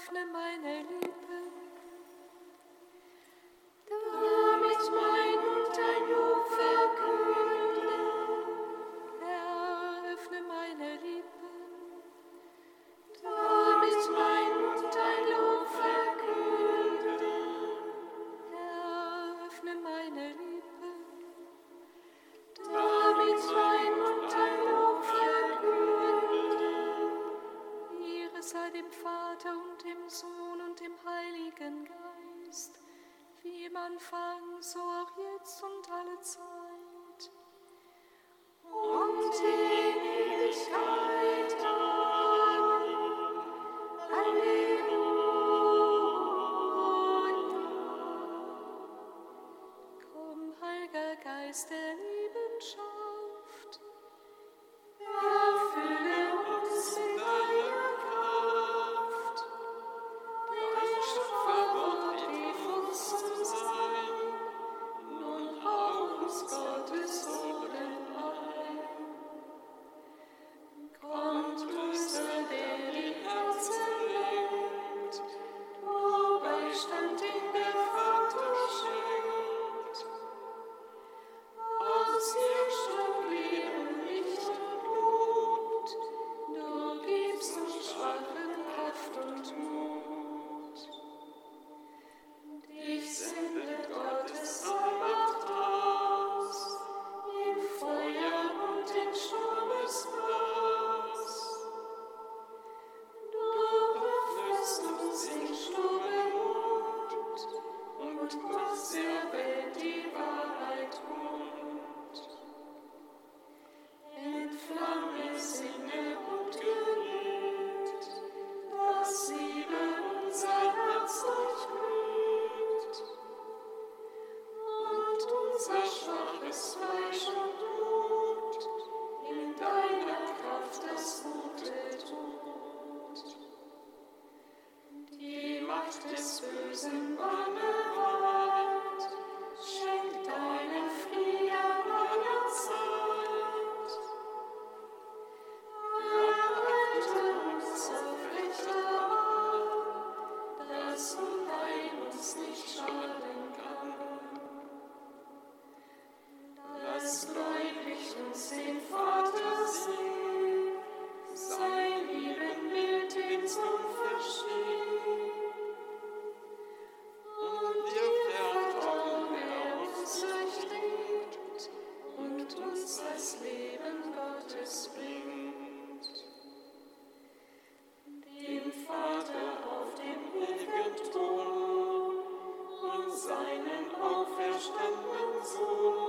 öffne meine Lippen. Auferstandenen Sohn.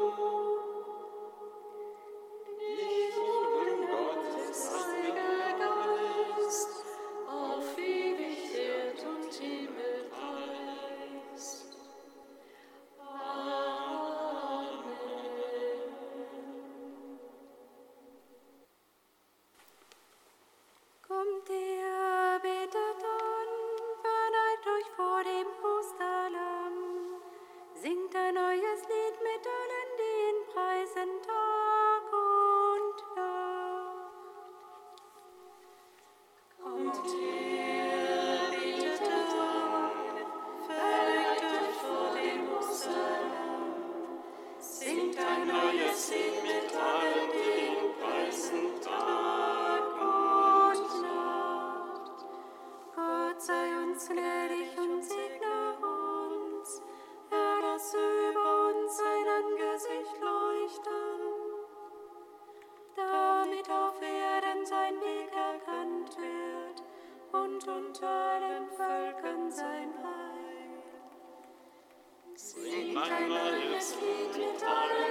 Mit allen,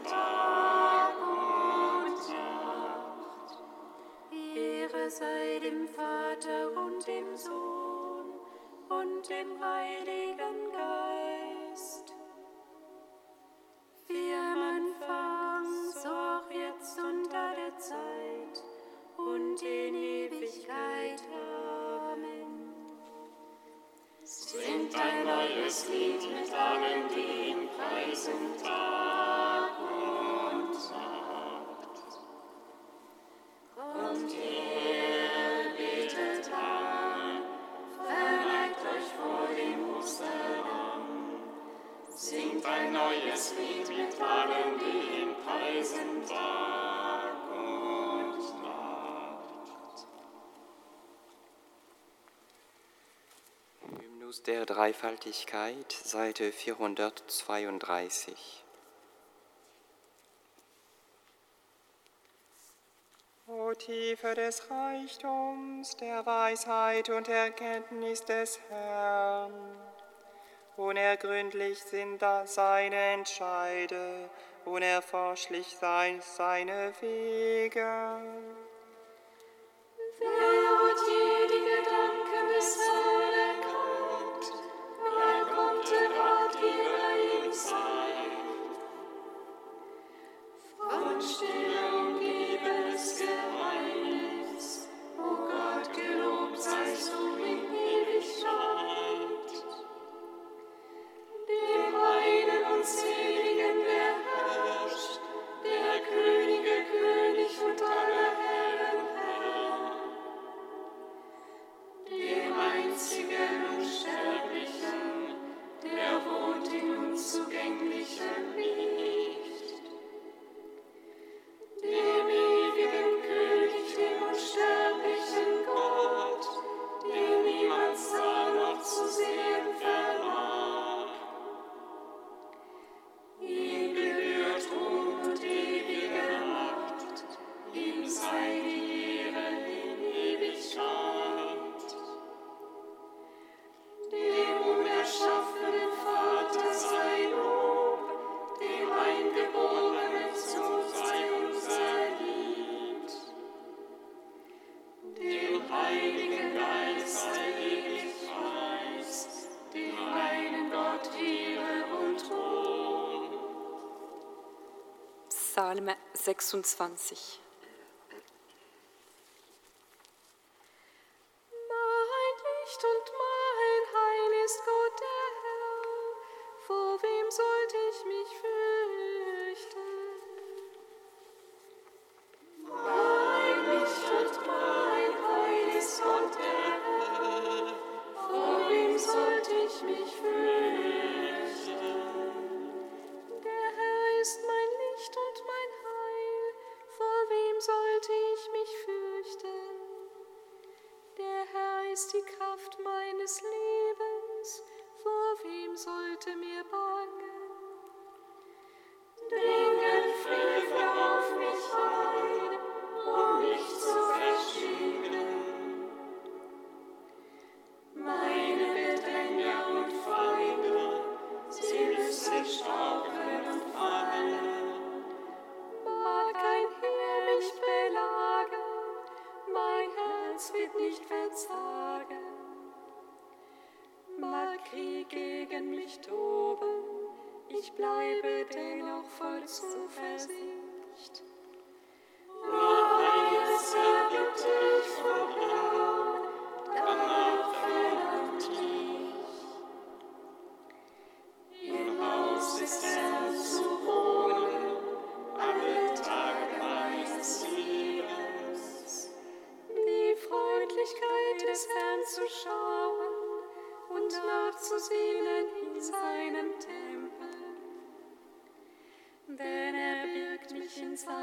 Lied mit allen, die ihn preisen, da. Der Dreifaltigkeit, Seite 432. O Tiefe des Reichtums, der Weisheit und Erkenntnis des Herrn, unergründlich sind da seine Entscheide, unerforschlich sein seine Wege. 26.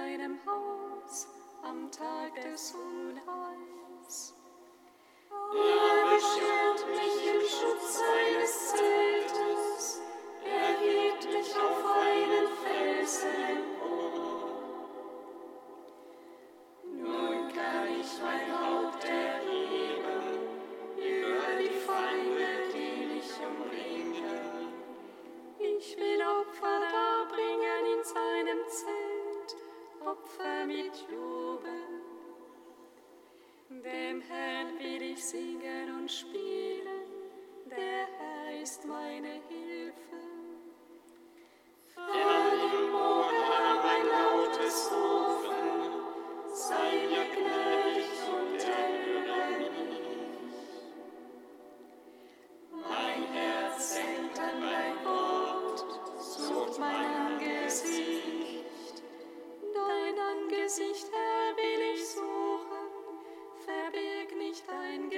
deinem Haus am Tag des Unheils. Er beschirmt mich im Schutz seines Zeltes, er hebt mich auf einen Felsen empor.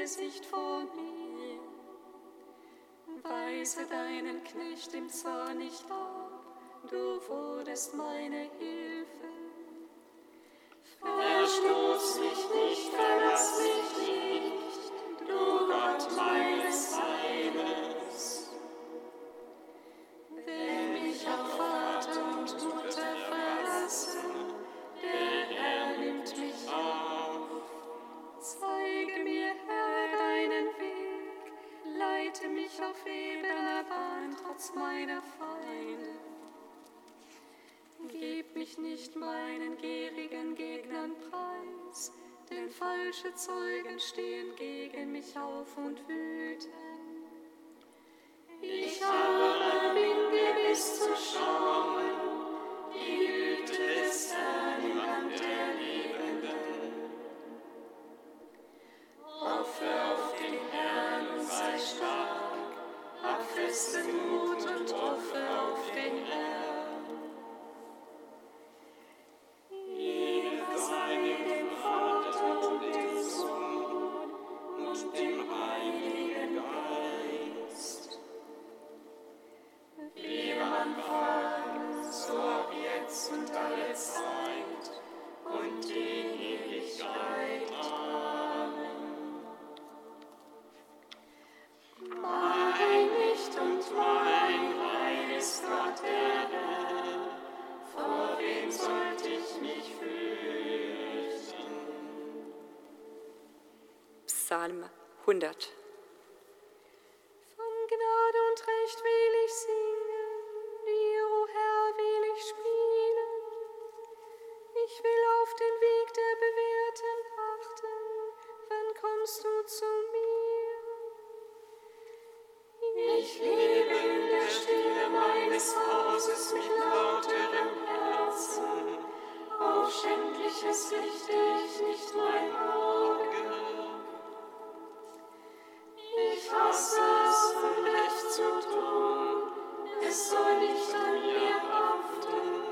Gesicht vor mir. Weise deinen Knecht im Zorn nicht ab, du wurdest meine Hilfe. Verstoß mich nicht, verlass stark, hab festen Mut und hoffe auf den Herrn. Hauses mit lauterem Herzen. Auf Schändliches richte ich nicht mein Auge. Ich hasse es, Unrecht zu tun, es soll nicht an mir haften.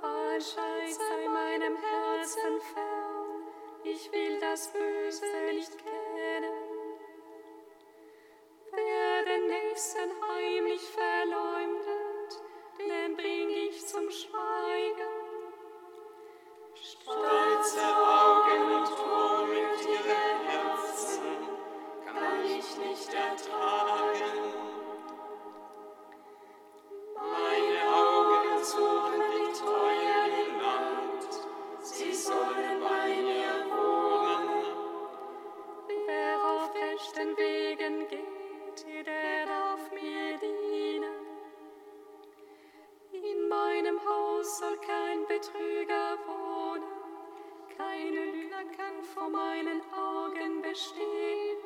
Falschheit sei meinem Herzen fern, ich will das Böse nicht kennen. Wer den Nächsten heimlich verloren, meinem Haus soll kein Betrüger wohnen, keine Lüge kann vor meinen Augen bestehen.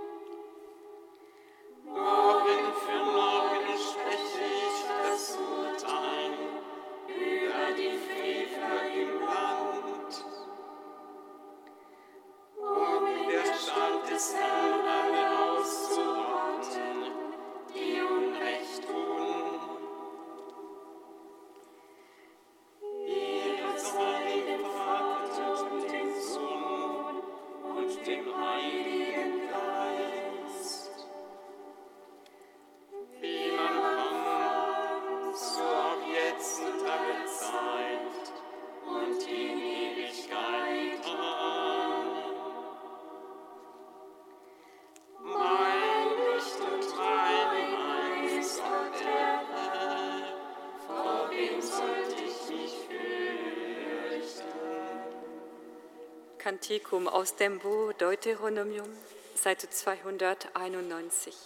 Kantikum aus dem Buch Deuteronomium, Seite 291.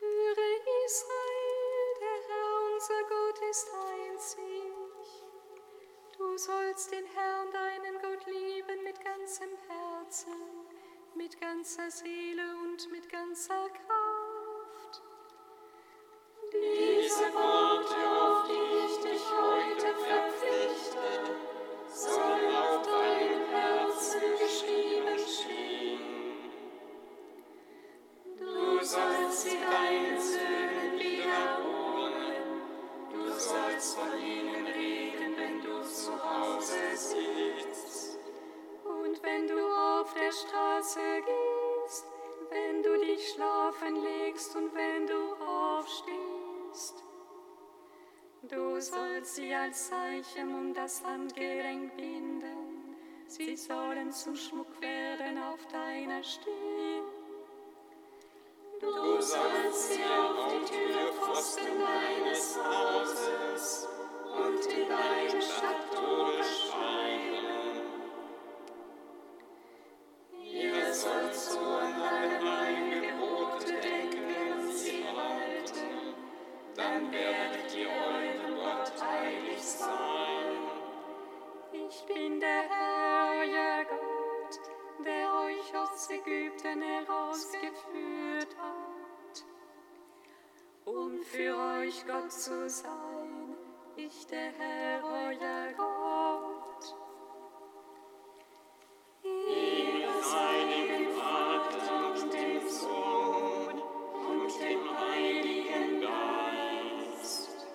Höre Israel, der Herr unser Gott ist einzig. Du sollst den Herrn, deinen Gott, lieben mit ganzem Herzen, mit ganzer Seele und mit ganzer Kraft. Diese Worte, auf die ich dich heute verpflichte, sollen sollst sie deinen Söhnen wiederholen, du sollst von ihnen reden, wenn du zu Hause sitzt. Und wenn du auf der Straße gehst, wenn du dich schlafen legst und wenn du aufstehst, du sollst sie als Zeichen um das Handgelenk binden. Sie sollen zum Schmuck werden auf deiner Stirn. Du sollst sie auf die Türpfosten deines Hauses und in dein Stadttore schreiben. Zu sein, ich der Herr, euer Gott. Ehre sei dem Vater und dem Sohn und dem Heiligen Geist.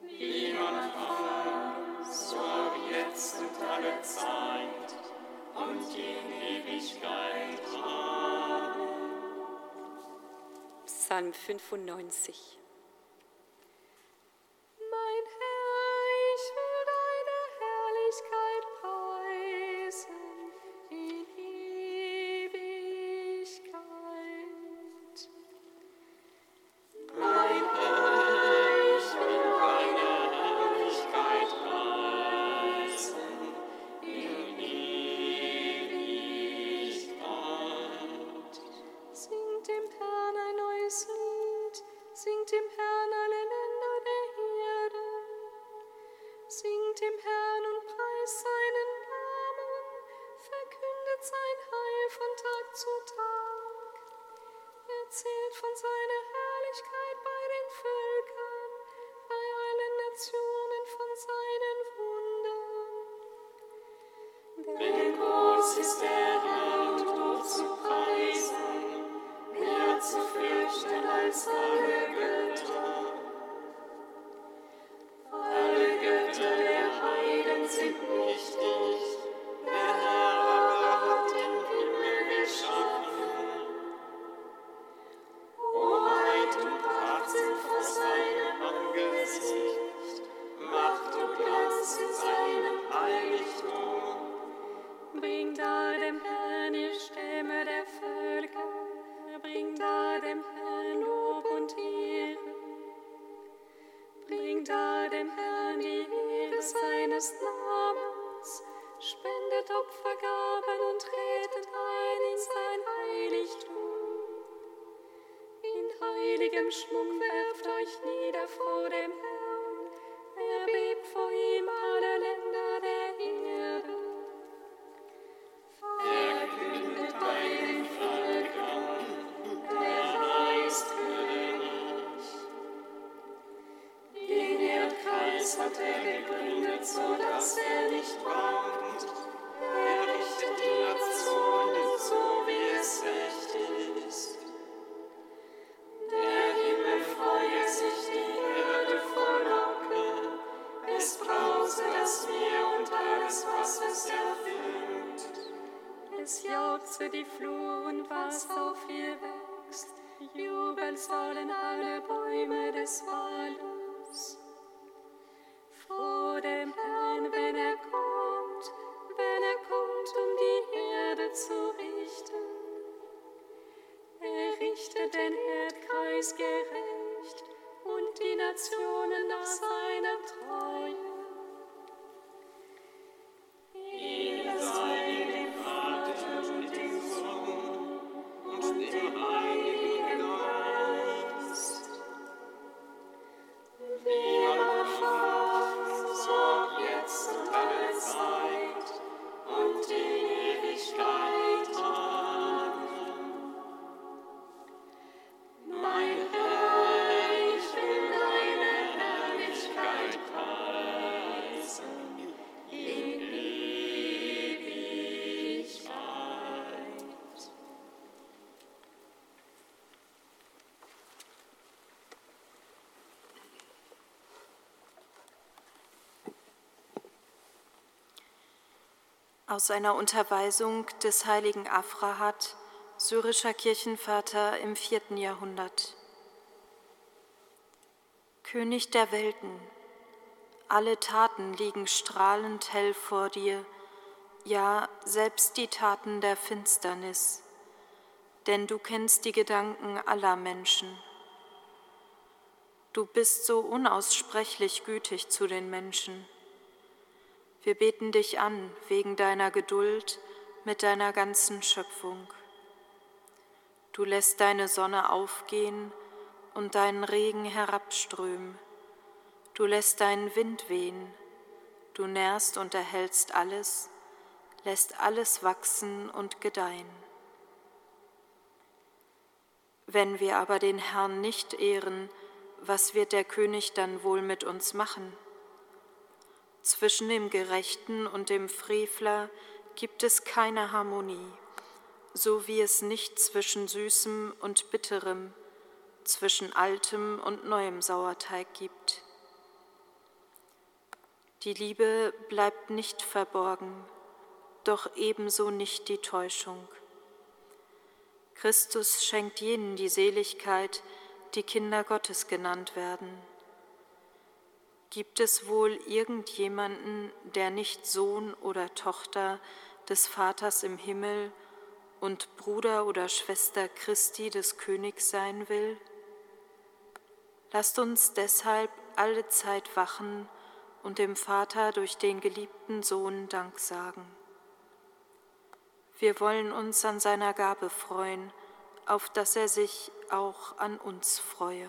Wie am Anfang, so jetzt und alle Zeit und in Ewigkeit. Psalm 95. Wundern. Aus einer Unterweisung des heiligen Afrahat, syrischer Kirchenvater im vierten Jahrhundert. König der Welten, alle Taten liegen strahlend hell vor dir, ja selbst die Taten der Finsternis, denn du kennst die Gedanken aller Menschen. Du bist so unaussprechlich gütig zu den Menschen. Wir beten dich an wegen deiner Geduld mit deiner ganzen Schöpfung. Du lässt deine Sonne aufgehen und deinen Regen herabströmen. Du lässt deinen Wind wehen. Du nährst und erhältst alles, lässt alles wachsen und gedeihen. Wenn wir aber den Herrn nicht ehren, was wird der König dann wohl mit uns machen? Zwischen dem Gerechten und dem Frevler gibt es keine Harmonie, so wie es nicht zwischen Süßem und Bitterem, zwischen altem und neuem Sauerteig gibt. Die Liebe bleibt nicht verborgen, doch ebenso nicht die Täuschung. Christus schenkt jenen die Seligkeit, die Kinder Gottes genannt werden. Gibt es wohl irgendjemanden, der nicht Sohn oder Tochter des Vaters im Himmel und Bruder oder Schwester Christi des Königs sein will? Lasst uns deshalb alle Zeit wachen und dem Vater durch den geliebten Sohn Dank sagen. Wir wollen uns an seiner Gabe freuen, auf dass er sich auch an uns freue.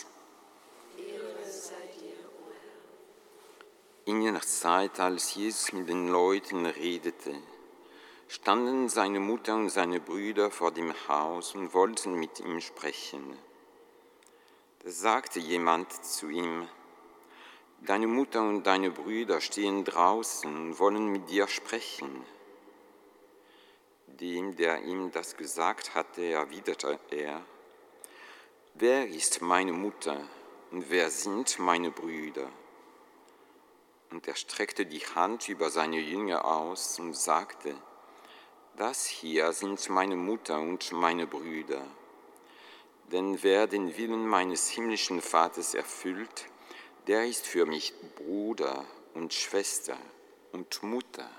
In jener Zeit, als Jesus mit den Leuten redete, standen seine Mutter und seine Brüder vor dem Haus und wollten mit ihm sprechen. Da sagte jemand zu ihm, Deine Mutter und deine Brüder stehen draußen und wollen mit dir sprechen. Dem, der ihm das gesagt hatte, erwiderte er, Wer ist meine Mutter und wer sind meine Brüder? Und er streckte die Hand über seine Jünger aus und sagte, Das hier sind meine Mutter und meine Brüder. Denn wer den Willen meines himmlischen Vaters erfüllt, der ist für mich Bruder und Schwester und Mutter.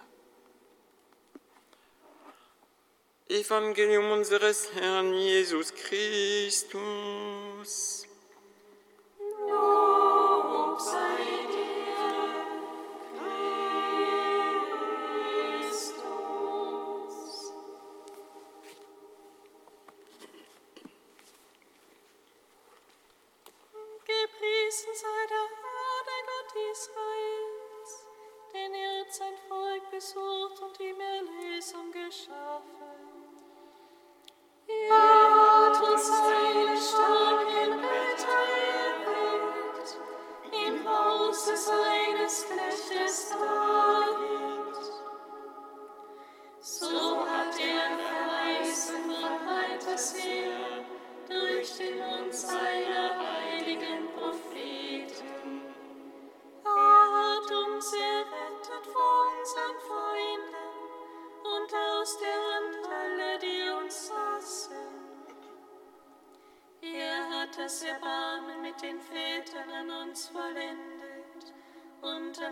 Evangelium unseres Herrn Jesus Christus.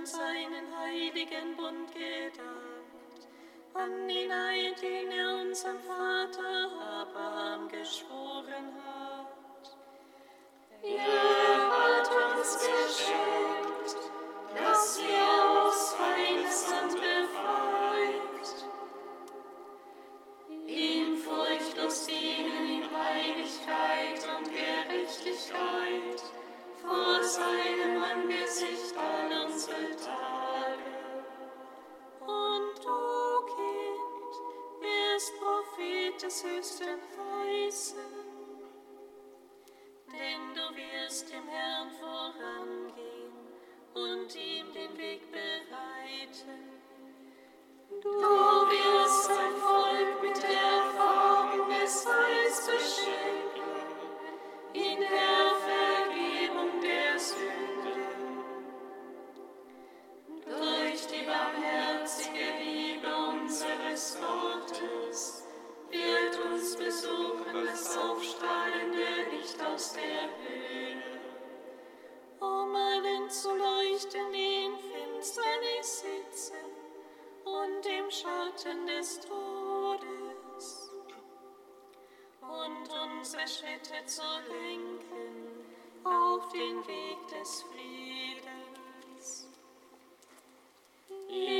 an seinen heiligen Bund gedacht, an den Eid, den er unserem Vater hat. Des Höchsten heißen, denn du wirst dem Herrn vorangehen und ihm den Weg bereiten. Du wirst sein Volk mit der Erfahrung des Heils beschenken, in der uns besuchen, das Aufstrahlende Licht aus der Höhle, um allen zu leuchten, die in Finsternis sitzen und im Schatten des Todes, und unsere Schritte zu lenken auf den Weg des Friedens. Yeah.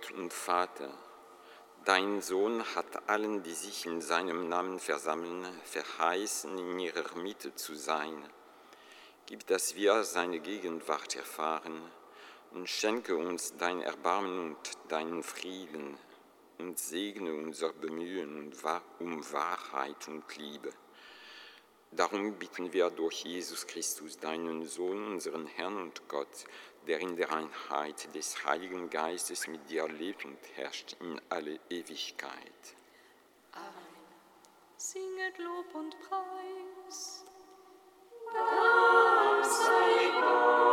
Gott und Vater, dein Sohn hat allen, die sich in seinem Namen versammeln, verheißen, in ihrer Mitte zu sein. Gib, dass wir seine Gegenwart erfahren und schenke uns dein Erbarmen und deinen Frieden und segne unser Bemühen um Wahrheit und Liebe. Darum bitten wir durch Jesus Christus, deinen Sohn, unseren Herrn und Gott, der in der Einheit des Heiligen Geistes mit dir lebt und herrscht in alle Ewigkeit. Amen. Singet Lob und Preis. Dank sei Gott.